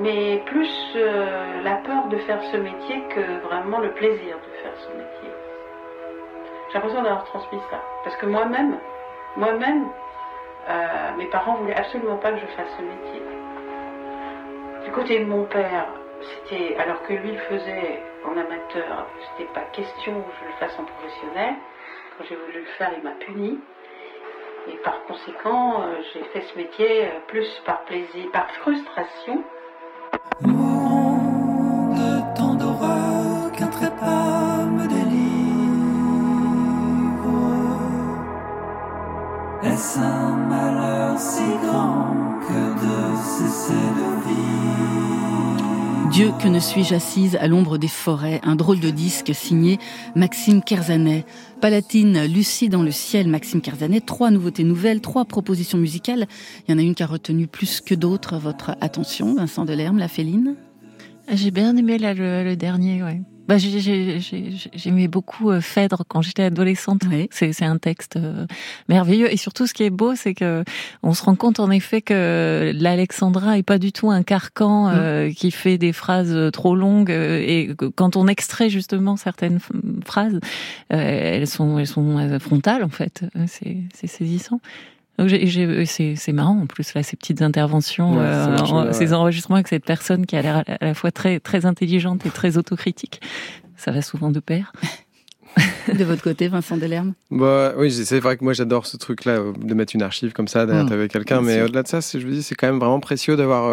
mais plus euh, la peur de faire ce métier que vraiment le plaisir de faire ce métier. J'ai l'impression d'avoir transmis ça. Parce que moi-même, moi-même, euh, mes parents voulaient absolument pas que je fasse ce métier. Du côté de mon père, c'était, alors que lui le faisait en amateur, c'était pas question que je le fasse en professionnel. Quand j'ai voulu le faire, il m'a puni. Et par conséquent, euh, j'ai fait ce métier plus par plaisir, par frustration. De tant d'horreur qu'un trépas me délivre. Est-ce un malheur si grand que de cesser de vivre? Dieu que ne suis-je assise à l'ombre des forêts, un drôle de disque signé Maxime Kerzanet. Palatine, Lucie dans le ciel, Maxime Kerzanet, trois nouveautés nouvelles, trois propositions musicales. Il y en a une qui a retenu plus que d'autres votre attention, Vincent Delerme, la féline? J'ai bien aimé le, le dernier, ouais. Bah, J'aimais beaucoup euh, Phèdre quand j'étais adolescente. C'est un texte euh, merveilleux. Et surtout, ce qui est beau, c'est que on se rend compte en effet que l'Alexandra est pas du tout un carcan mm. euh, qui fait des phrases trop longues. Et quand on extrait justement certaines phrases, elles sont elles sont frontales en fait. C'est saisissant. C'est marrant en plus là ces petites interventions, euh, ces enregistrements avec cette personne qui a l'air à la fois très très intelligente et très autocritique. Ça va souvent de pair. de votre côté, Vincent Delerme? Bah, Oui, c'est vrai que moi j'adore ce truc-là, euh, de mettre une archive comme ça derrière mmh, quelqu'un. Mais au-delà de ça, je vous dis, c'est quand même vraiment précieux d'avoir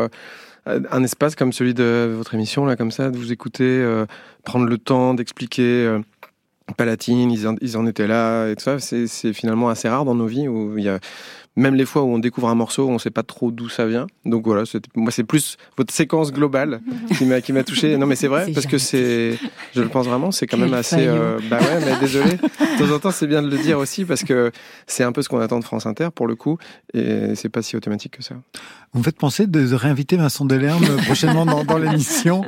euh, un espace comme celui de votre émission, là, comme ça, de vous écouter, prendre le temps d'expliquer. Palatine, ils en, ils en, étaient là et tout ça. C'est finalement assez rare dans nos vies où il y a même les fois où on découvre un morceau, on ne sait pas trop d'où ça vient. Donc voilà, moi c'est plus votre séquence globale qui m'a qui m'a touché. Non mais c'est vrai parce que c'est, je le pense vraiment, c'est quand même assez. Euh, bah ouais, mais désolé. De temps en temps, c'est bien de le dire aussi parce que c'est un peu ce qu'on attend de France Inter pour le coup, et c'est pas si automatique que ça. Vous me faites penser de réinviter Vincent Delerme prochainement dans, dans l'émission.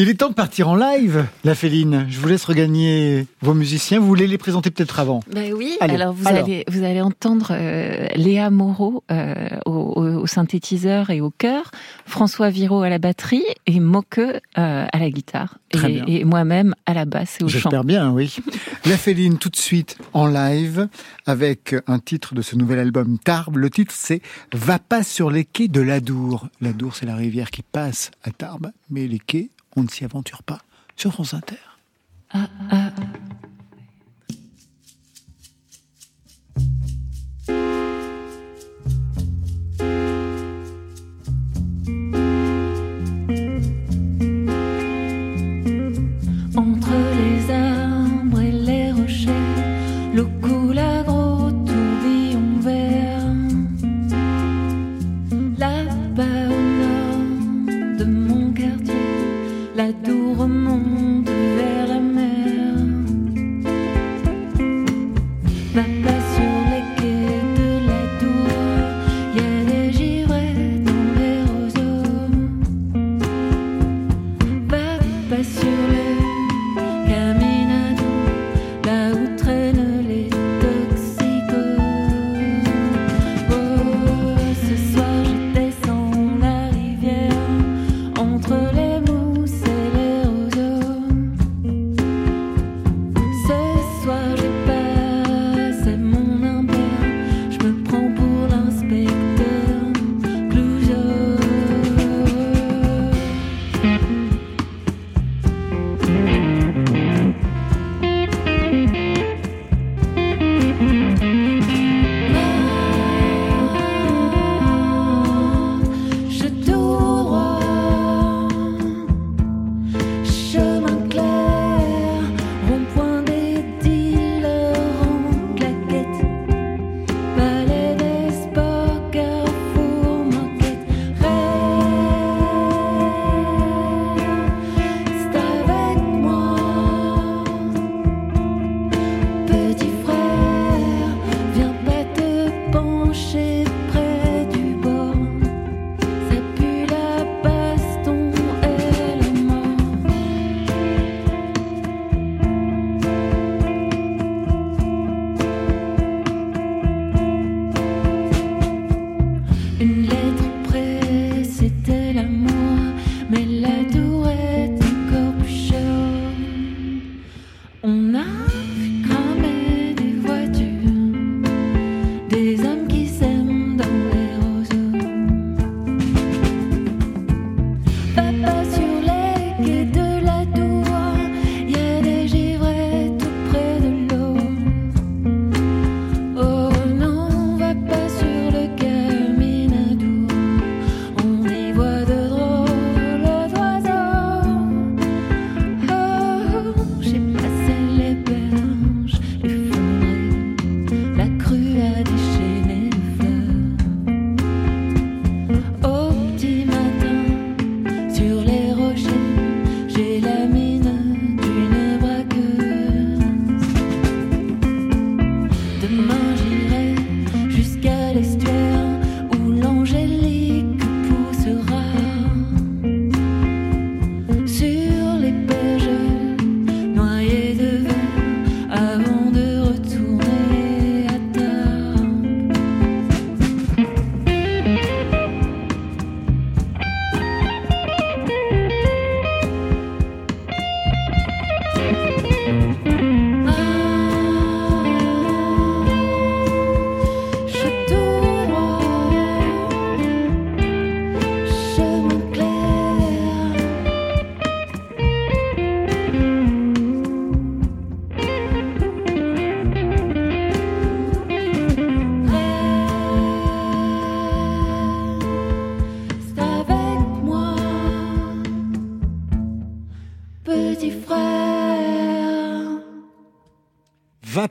Il est temps de partir en live, la Féline. Je vous laisse regagner vos musiciens. Vous voulez les présenter peut-être avant? Ben oui. alors vous allez vous allez entendre euh, Léa Moreau euh, au, synthétiseur et au chœur, François Viro à la batterie et Moque euh, à la guitare et, moi-même à la basse et au chant. J'espère bien, oui. la Féline tout de suite en live avec un titre de ce nouvel album Tarbes. Le titre c'est Va pas sur les quais de l'Adour. L'Adour c'est la rivière qui passe à Tarbes, mais les quais on ne s'y aventure pas sur France Inter. Ah, ah.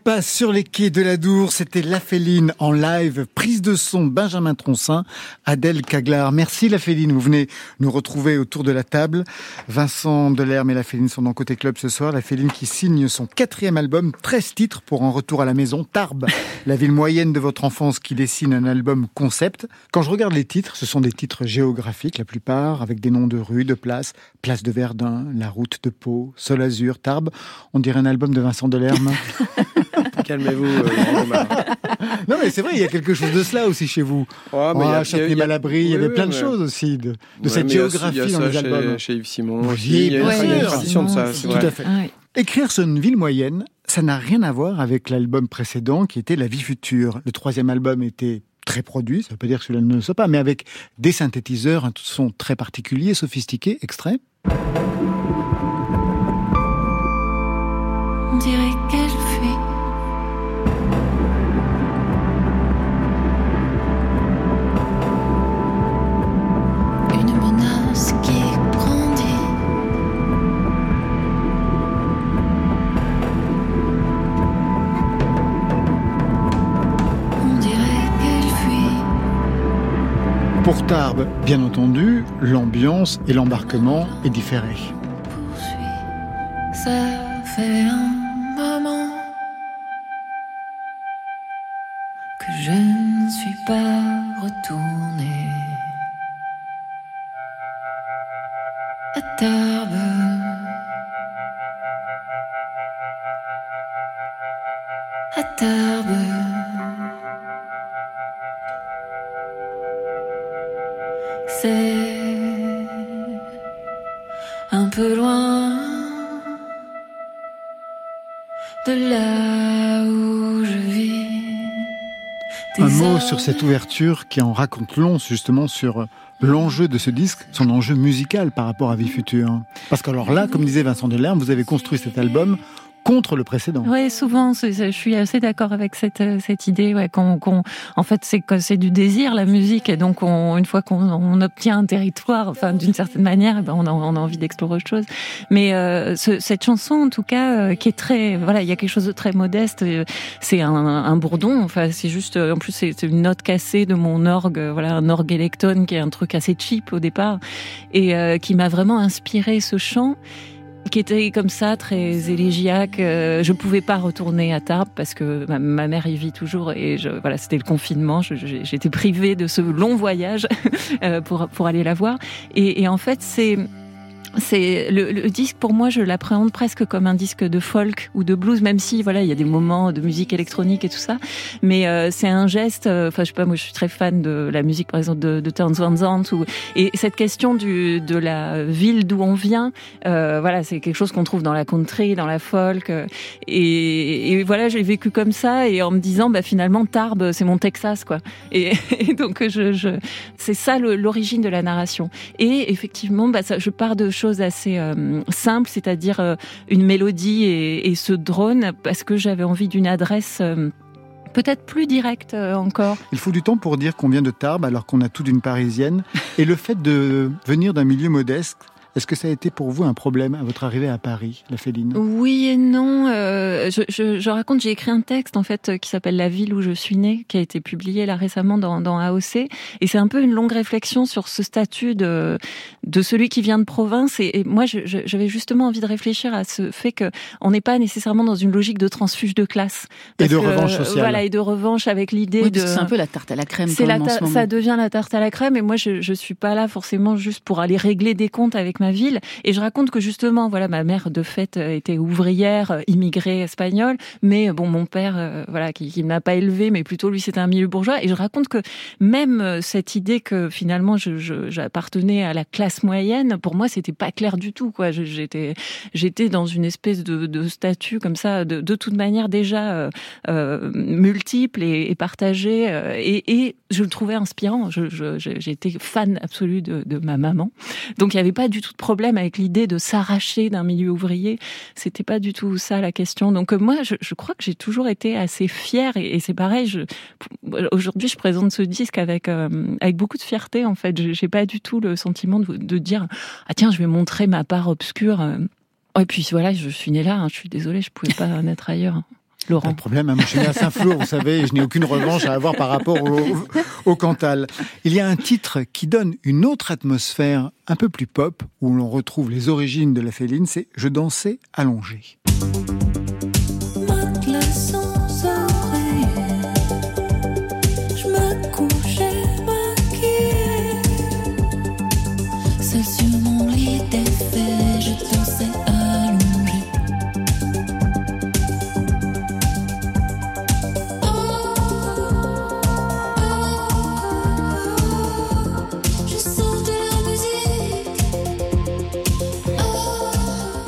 Passe sur les quais de la Dour, c'était La Féline en live, prise de son Benjamin Troncin, Adèle Caglar. Merci La Féline, vous venez nous retrouver autour de la table. Vincent Delerme et La Féline sont dans Côté Club ce soir. La Féline qui signe son quatrième album, 13 titres pour un retour à la maison, Tarbes, la ville moyenne de votre enfance qui dessine un album concept. Quand je regarde les titres, ce sont des titres géographiques la plupart, avec des noms de rues, de places, place de Verdun, la route de Pau, Sol Azur, Tarbes. On dirait un album de Vincent Delerme. Calmez-vous. Euh, non, mais c'est vrai, il y a quelque chose de cela aussi chez vous. Ouais, mais il y a- Châtenay-Malabry, il y avait oui, plein de choses aussi, de, de Ouais, cette géographie il y a dans ça les albums. Chez Yves Simon Oui, aussi. Il y a bien il y a une tradition de ça. Tout c'est vrai. à fait. Écrire sur une ville moyenne, ça n'a rien à voir avec l'album précédent qui était La vie future. Le troisième album était très produit, ça veut pas dire que celui-là ne le soit pas, mais avec des synthétiseurs, un son très particulier, sophistiqué, extrait. On dirait qu'elle Pour Tarbes, bien entendu, l'ambiance et l'embarquement est différé. Sur cette ouverture qui en raconte long justement sur l'enjeu de ce disque, son enjeu musical par rapport à Vie Future. Parce que alors là, comme disait Vincent Delerme, vous avez construit cet album contre le précédent. Ouais, souvent, je suis assez d'accord avec cette euh, cette idée, ouais, qu'on, qu'on- en fait, c'est c'est du désir la musique, et donc on, une fois qu'on on obtient un territoire, enfin d'une certaine manière, eh ben, on, a, on a envie d'explorer autre chose. Mais euh, ce- cette chanson, en tout cas, euh, qui est très, voilà, il y a quelque chose de très modeste. euh, C'est un, un bourdon, enfin, c'est juste, euh, en plus, c'est c'est une note cassée de mon orgue, voilà, un orgue électone qui est un truc assez cheap au départ, et euh, qui m'a vraiment inspiré ce chant qui était comme ça, très élégiaque. Euh, je pouvais pas retourner à Tarbes parce que ma, mère y vit toujours et je, voilà, c'était le confinement. J'étais privée de ce long voyage euh, pour pour aller la voir. Et, et en fait, c'est c'est le, le disque pour moi je l'appréhende presque comme un disque de folk ou de blues même si voilà il y a des moments de musique électronique et tout ça. Mais euh, c'est un geste euh, enfin je sais pas moi je suis très fan de la musique par exemple de, de Zandt ou et cette question du de la ville d'où on vient euh, voilà c'est quelque chose qu'on trouve dans la country dans la folk euh, et, et voilà j'ai vécu comme ça et en me disant bah finalement Tarbes c'est mon Texas quoi. Et, et donc je, je c'est ça l'origine de la narration. Et effectivement bah ça, je pars de choses assez euh, simples c'est-à-dire euh, une mélodie et, ce drone parce que j'avais envie d'une adresse euh, peut-être plus directe euh, encore Il faut du temps pour dire qu'on vient de Tarbes alors qu'on a tout d'une parisienne. Et le fait de venir d'un milieu modeste, est-ce que ça a été pour vous un problème à votre arrivée à Paris, la Féline? Oui et non. euh, je, je, je raconte, j'ai écrit un texte en fait qui s'appelle La ville où je suis née, qui a été publié là récemment dans, dans AOC, et c'est un peu une longue réflexion sur ce statut de de celui qui vient de province. Et, et moi, j'avais justement envie de réfléchir à ce fait que on n'est pas nécessairement dans une logique de transfuge de classe Et de que, revanche euh, sociale. Voilà, et de revanche avec l'idée Oui, de. c'est un peu la tarte à la crème C'est quand la même en ta- ce moment. ça devient la tarte à la crème et moi je je suis pas là forcément juste pour aller régler des comptes avec ma ville. Et je raconte que justement voilà ma mère de fait euh, était ouvrière euh, immigrée espagnole. Mais euh, bon mon père voilà qui, ne m'a pas élevé mais plutôt lui c'était un milieu bourgeois. Et je raconte que même cette idée que finalement j'appartenais à la classe moyenne pour moi c'était pas clair du tout quoi. J'étais j'étais dans une espèce de, statut comme ça de, toute manière déjà multiple et, partagé et, je le trouvais inspirant. J'étais fan absolu de, de ma maman, donc il n'y avait pas du tout problème avec l'idée de s'arracher d'un milieu ouvrier. C'était pas du tout ça la question. Donc euh, moi, je, crois que j'ai toujours été assez fière et, c'est pareil. Je, aujourd'hui, je présente ce disque avec euh, avec beaucoup de fierté. En fait, Je- j'ai pas du tout le sentiment de, dire ah tiens, je vais montrer ma part obscure. euh. Et puis voilà, je suis née là. hein. Je suis désolée, je pouvais pas naître ailleurs. Laurent. Problème, hein, moi je suis à Saint-Flour, vous savez, je n'ai aucune revanche à avoir par rapport au, au Cantal. Il y a un titre qui donne une autre atmosphère un peu plus pop, où l'on retrouve les origines de la féline, c'est Je dansais allongé.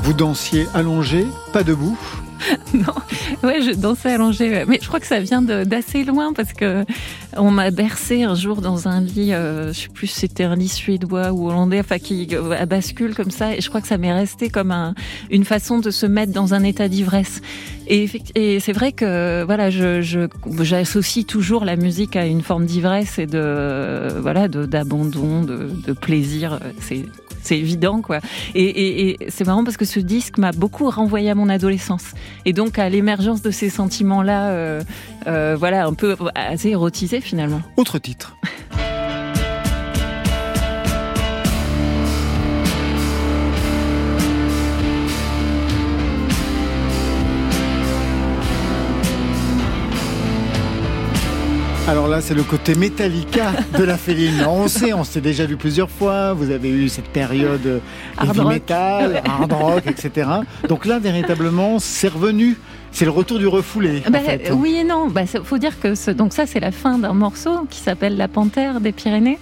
Vous dansiez allongé, pas debout non, ouais, je dansais allongée. ouais. Mais je crois que ça vient d'assez loin parce que on m'a bercé un jour dans un lit, euh, je sais plus si c'était un lit suédois ou hollandais, enfin qui euh, à bascule comme ça. Et je crois que ça m'est resté comme un, une façon de se mettre dans un état d'ivresse. Et, c'est vrai que voilà, j'associe toujours la musique à une forme d'ivresse et de voilà d'abandon, de, plaisir. C'est évident quoi. Et, c'est marrant parce que ce disque m'a beaucoup renvoyé à mon adolescence et donc à l'émergence de ces sentiments là, euh, euh, voilà un peu assez érotisés finalement. Autre titre. Alors là, c'est le côté Metallica de la féline. On sait, on s'est déjà vu plusieurs fois. Vous avez eu cette période euh, heavy metal, hard rock, etc. Donc là, véritablement, c'est revenu. C'est le retour du refoulé. en Bah, fait. Oui et non. Bah, faut dire que ce, donc ça c'est la fin d'un morceau qui s'appelle La Panthère des Pyrénées,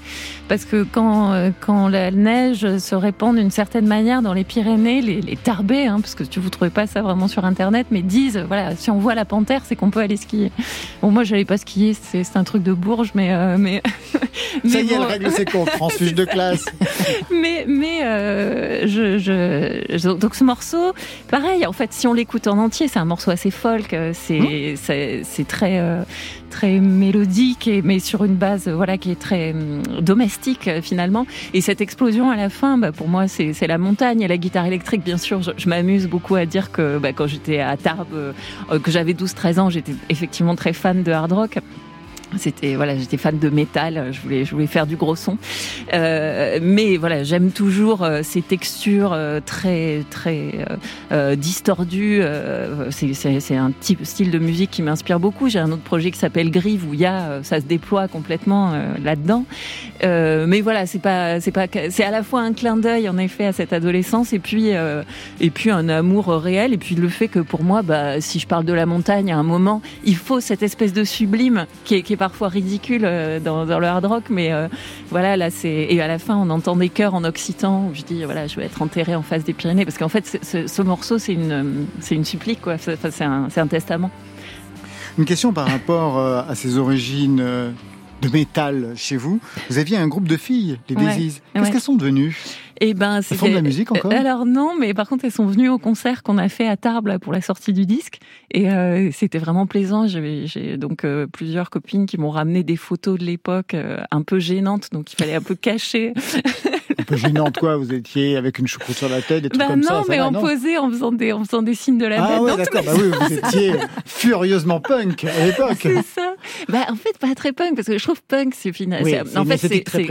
parce que quand euh, quand la neige se répand d'une certaine manière dans les Pyrénées, les, les tarbés, hein, parce que tu vous trouvez pas ça vraiment sur internet, mais disent voilà si on voit la panthère c'est qu'on peut aller skier. Bon moi j'allais pas skier, c'est c'est un truc de Bourges, mais euh, mais Ça mais y est, bon. règle ses comptes. Transfuge de classe. mais mais euh, je, je, je- donc ce morceau pareil en fait si on l'écoute en entier c'est un morceau assez folk euh, c'est c'est c'est très euh, très mélodique et mais sur une base voilà qui est très hum, domestique euh, finalement. Et cette explosion à la fin bah, pour moi c'est la montagne et la guitare électrique. Bien sûr je, je m'amuse beaucoup à dire que bah, quand j'étais à Tarbes euh, que j'avais 12 13 ans j'étais effectivement très fan de hard rock c'était voilà, j'étais fan de métal, je voulais je voulais faire du gros son. Euh, mais voilà, j'aime toujours euh, ces textures euh, très très euh, euh, distordues. c'est c'est un type style de musique qui m'inspire beaucoup. J'ai un autre projet qui s'appelle Grive où il y a ça se déploie complètement euh, là-dedans. Mais voilà, c'est pas c'est pas c'est à la fois un clin d'œil en effet à cette adolescence et puis et puis un amour réel et puis le fait que pour moi bah si je parle de la montagne à un moment, il faut cette espèce de sublime qui est, qui est parfois ridicule euh, dans, dans le hard rock mais euh, voilà là c'est et à la fin on entend des chœurs en occitan où je dis voilà je vais être enterré en face des Pyrénées parce qu'en fait ce, ce morceau c'est une c'est une supplique quoi C'est- enfin, c'est un testament. Une question par rapport euh, à ses origines de métal chez vous. Vous aviez un groupe de filles, les Ouais, Daisies. Qu'est-ce ouais. qu'elles sont devenues? Et ben, Elles font de la musique encore? Alors non, mais par contre elles sont venues au concert qu'on a fait à Tarbes pour la sortie du disque et euh, c'était vraiment plaisant. J'ai donc euh, plusieurs copines qui m'ont ramené des photos de l'époque euh, un peu gênantes, donc il fallait un peu cacher. Un peu gênante, quoi. Vous étiez avec une choucroute sur la tête, des trucs Bah comme non, ça. ça mais va, en non posé, en faisant des en faisant des signes de la Ah tête. ouais, dans tous d'accord. Bah oui, vous étiez furieusement punk à l'époque. C'est ça. Bah, en fait, pas très punk, parce que je trouve punk, c'est final. Oui, en fait,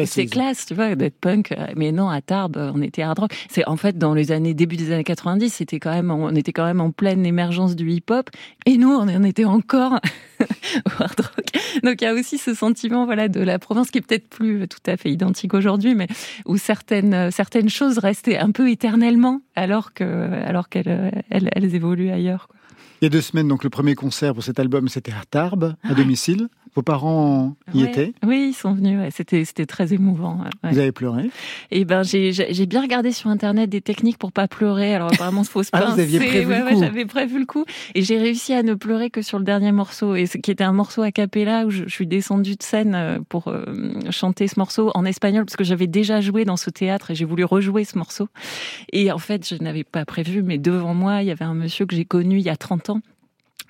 c'est, classe, tu vois, d'être punk. euh, Mais non, à Tarbes, on était hard rock. C'est, en fait, dans les années, début des années 90, c'était quand même, on était quand même en pleine émergence du hip-hop. Et nous, on en était encore au hard rock. Donc, il y a aussi ce sentiment, voilà, de la province qui est peut-être plus tout à fait identique aujourd'hui, mais où certaines, certaines choses restaient un peu éternellement, alors que, alors qu'elles, elles, elles évoluent ailleurs. quoi. Il y a deux semaines, donc le premier concert pour cet album, c'était à Tarbes, à domicile. Vos parents y Ouais. étaient? Oui, ils sont venus. ouais. C'était c'était très émouvant. ouais. Vous avez pleuré? Et ben j'ai bien regardé sur internet des techniques pour pas pleurer. Alors apparemment il faut se Ah, vous pincer. aviez prévu le coup. J'avais prévu le coup et j'ai réussi à ne pleurer que sur le dernier morceau et ce qui était un morceau a cappella où je, je suis descendue de scène euh, pour euh, chanter ce morceau en espagnol parce que j'avais déjà joué dans ce théâtre et j'ai voulu rejouer ce morceau. Et en fait je n'avais pas prévu mais devant moi il y avait un monsieur que j'ai connu il y a 30 ans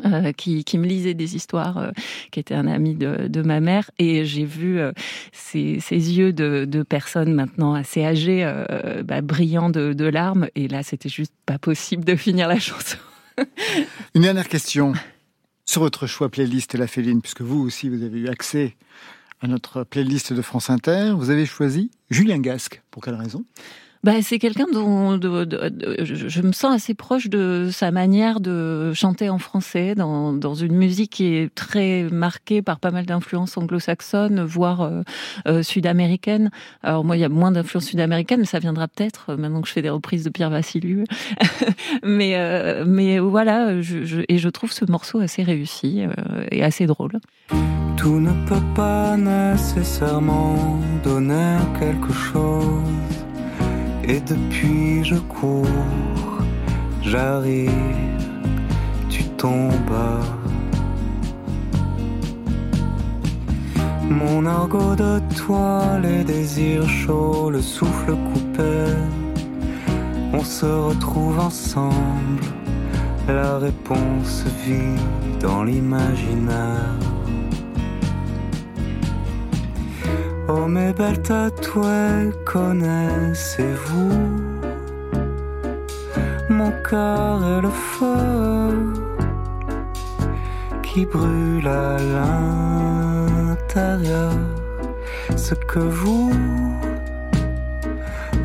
euh, qui, me lisait des histoires, euh, qui était un ami de, ma mère, et j'ai vu euh, ces, ces yeux de, personnes maintenant assez âgées, euh, bah, brillants de, de larmes, et là c'était juste pas possible de finir la chanson. Une dernière question. Sur votre choix playlist La Féline, puisque vous aussi vous avez eu accès à notre playlist de France Inter, vous avez choisi Julien Gasque. Pour quelle raison? Bah, c'est quelqu'un dont je, me sens assez proche de sa manière de chanter en français, dans, une musique qui est très marquée par pas mal d'influences anglo-saxonnes, voire euh, euh, sud-américaines. Alors moi, il y a moins d'influences sud-américaines, mais ça viendra peut-être euh, maintenant que je fais des reprises de Pierre Vassilieu. mais voilà, et je trouve ce morceau assez réussi et assez drôle. Tout ne peut pas nécessairement donner quelque chose et depuis je cours, j'arrive, tu tombes. Mon argot de toi, les désirs chauds, le souffle coupé, on se retrouve ensemble, la réponse vit dans l'imaginaire. Oh mes belles tatouées, connaissez-vous? Mon cœur est le feu qui brûle à l'intérieur. Ce que vous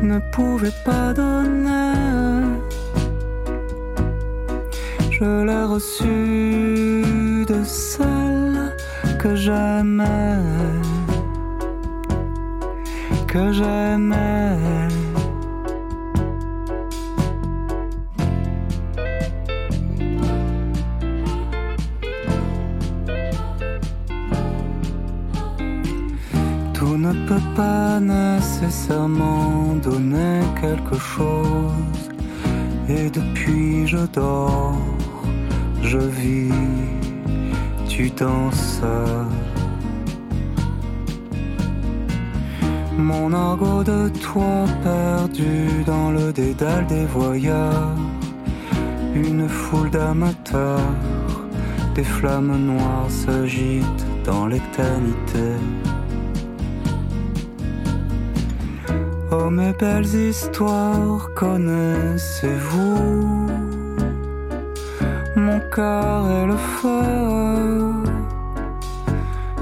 ne pouvez pas donner. Je l'ai reçu de celle que j'aimais que j'aimais. Tout ne peut pas nécessairement donner quelque chose. Et depuis je dors, je vis, tu danses. Mon argot de toi perdu dans le dédale des voyeurs. Une foule d'amateurs, des flammes noires s'agitent dans l'éternité. Oh mes belles histoires, connaissez-vous? Mon cœur est le feu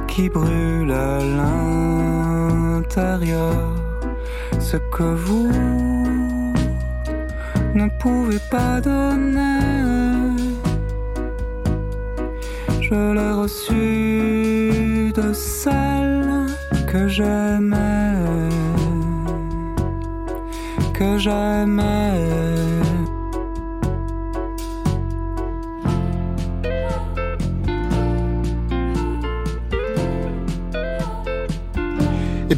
qui brûle à l'un ce que vous ne pouvez pas donner. Je l'ai reçu de celle que j'aimais, que j'aimais.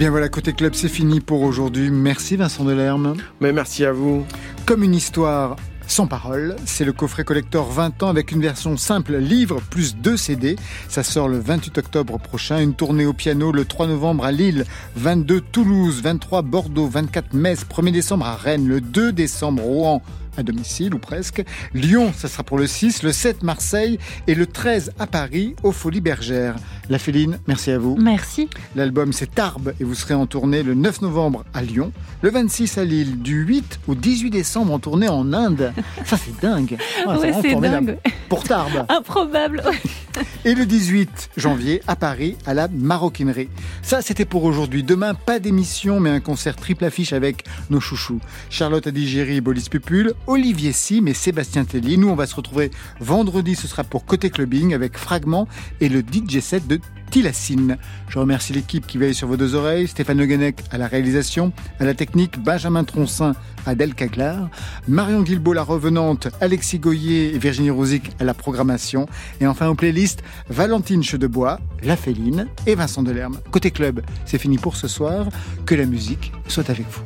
Bien voilà, côté club, c'est fini pour aujourd'hui. Merci Vincent Delerme. Mais merci à vous. Comme une histoire sans parole. C'est le coffret collector 20 ans avec une version simple livre plus deux CD. Ça sort le 28 octobre prochain. Une tournée au piano le 3 novembre à Lille, 22 Toulouse, 23 Bordeaux, 24 Metz, 1er décembre à Rennes, le 2 décembre Rouen, à domicile ou presque. Lyon, ça sera pour le 6, le 7 Marseille et le 13 à Paris aux Folies Bergères. La Féline, merci à vous. Merci. L'album c'est Tarbes et vous serez en tournée le 9 novembre à Lyon, le 26 à Lille, du 8 au 18 décembre en tournée en Inde. Ça c'est dingue. Ah, c'est dingue. Pour Tarbes. Improbable. Et le 18 janvier à Paris à la Maroquinerie. Ça c'était pour aujourd'hui. Demain pas d'émission mais un concert triple affiche avec nos chouchous. Charlotte Adigéry et Bolis Pupul, Olivier Sim et Sébastien Telly. Nous, on va se retrouver vendredi, ce sera pour Côté Clubbing avec Fragment et le DJ set de Tilacine. Je remercie l'équipe qui veille sur vos deux oreilles, Stéphane Le à la réalisation, à la technique, Benjamin Troncin, Adèle Caglar, Marion Guilbault la revenante, Alexis Goyer et Virginie Rosic à la programmation, et enfin aux playlists, Valentine Chedebois, La Féline et Vincent Delerme. Côté club, c'est fini pour ce soir, que la musique soit avec vous.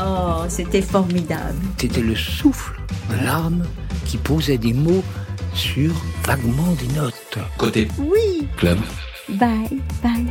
Oh, c'était formidable. C'était le souffle de l'arme qui posait des mots sur vaguement des notes. Côté Oui. Club. Bye, bye.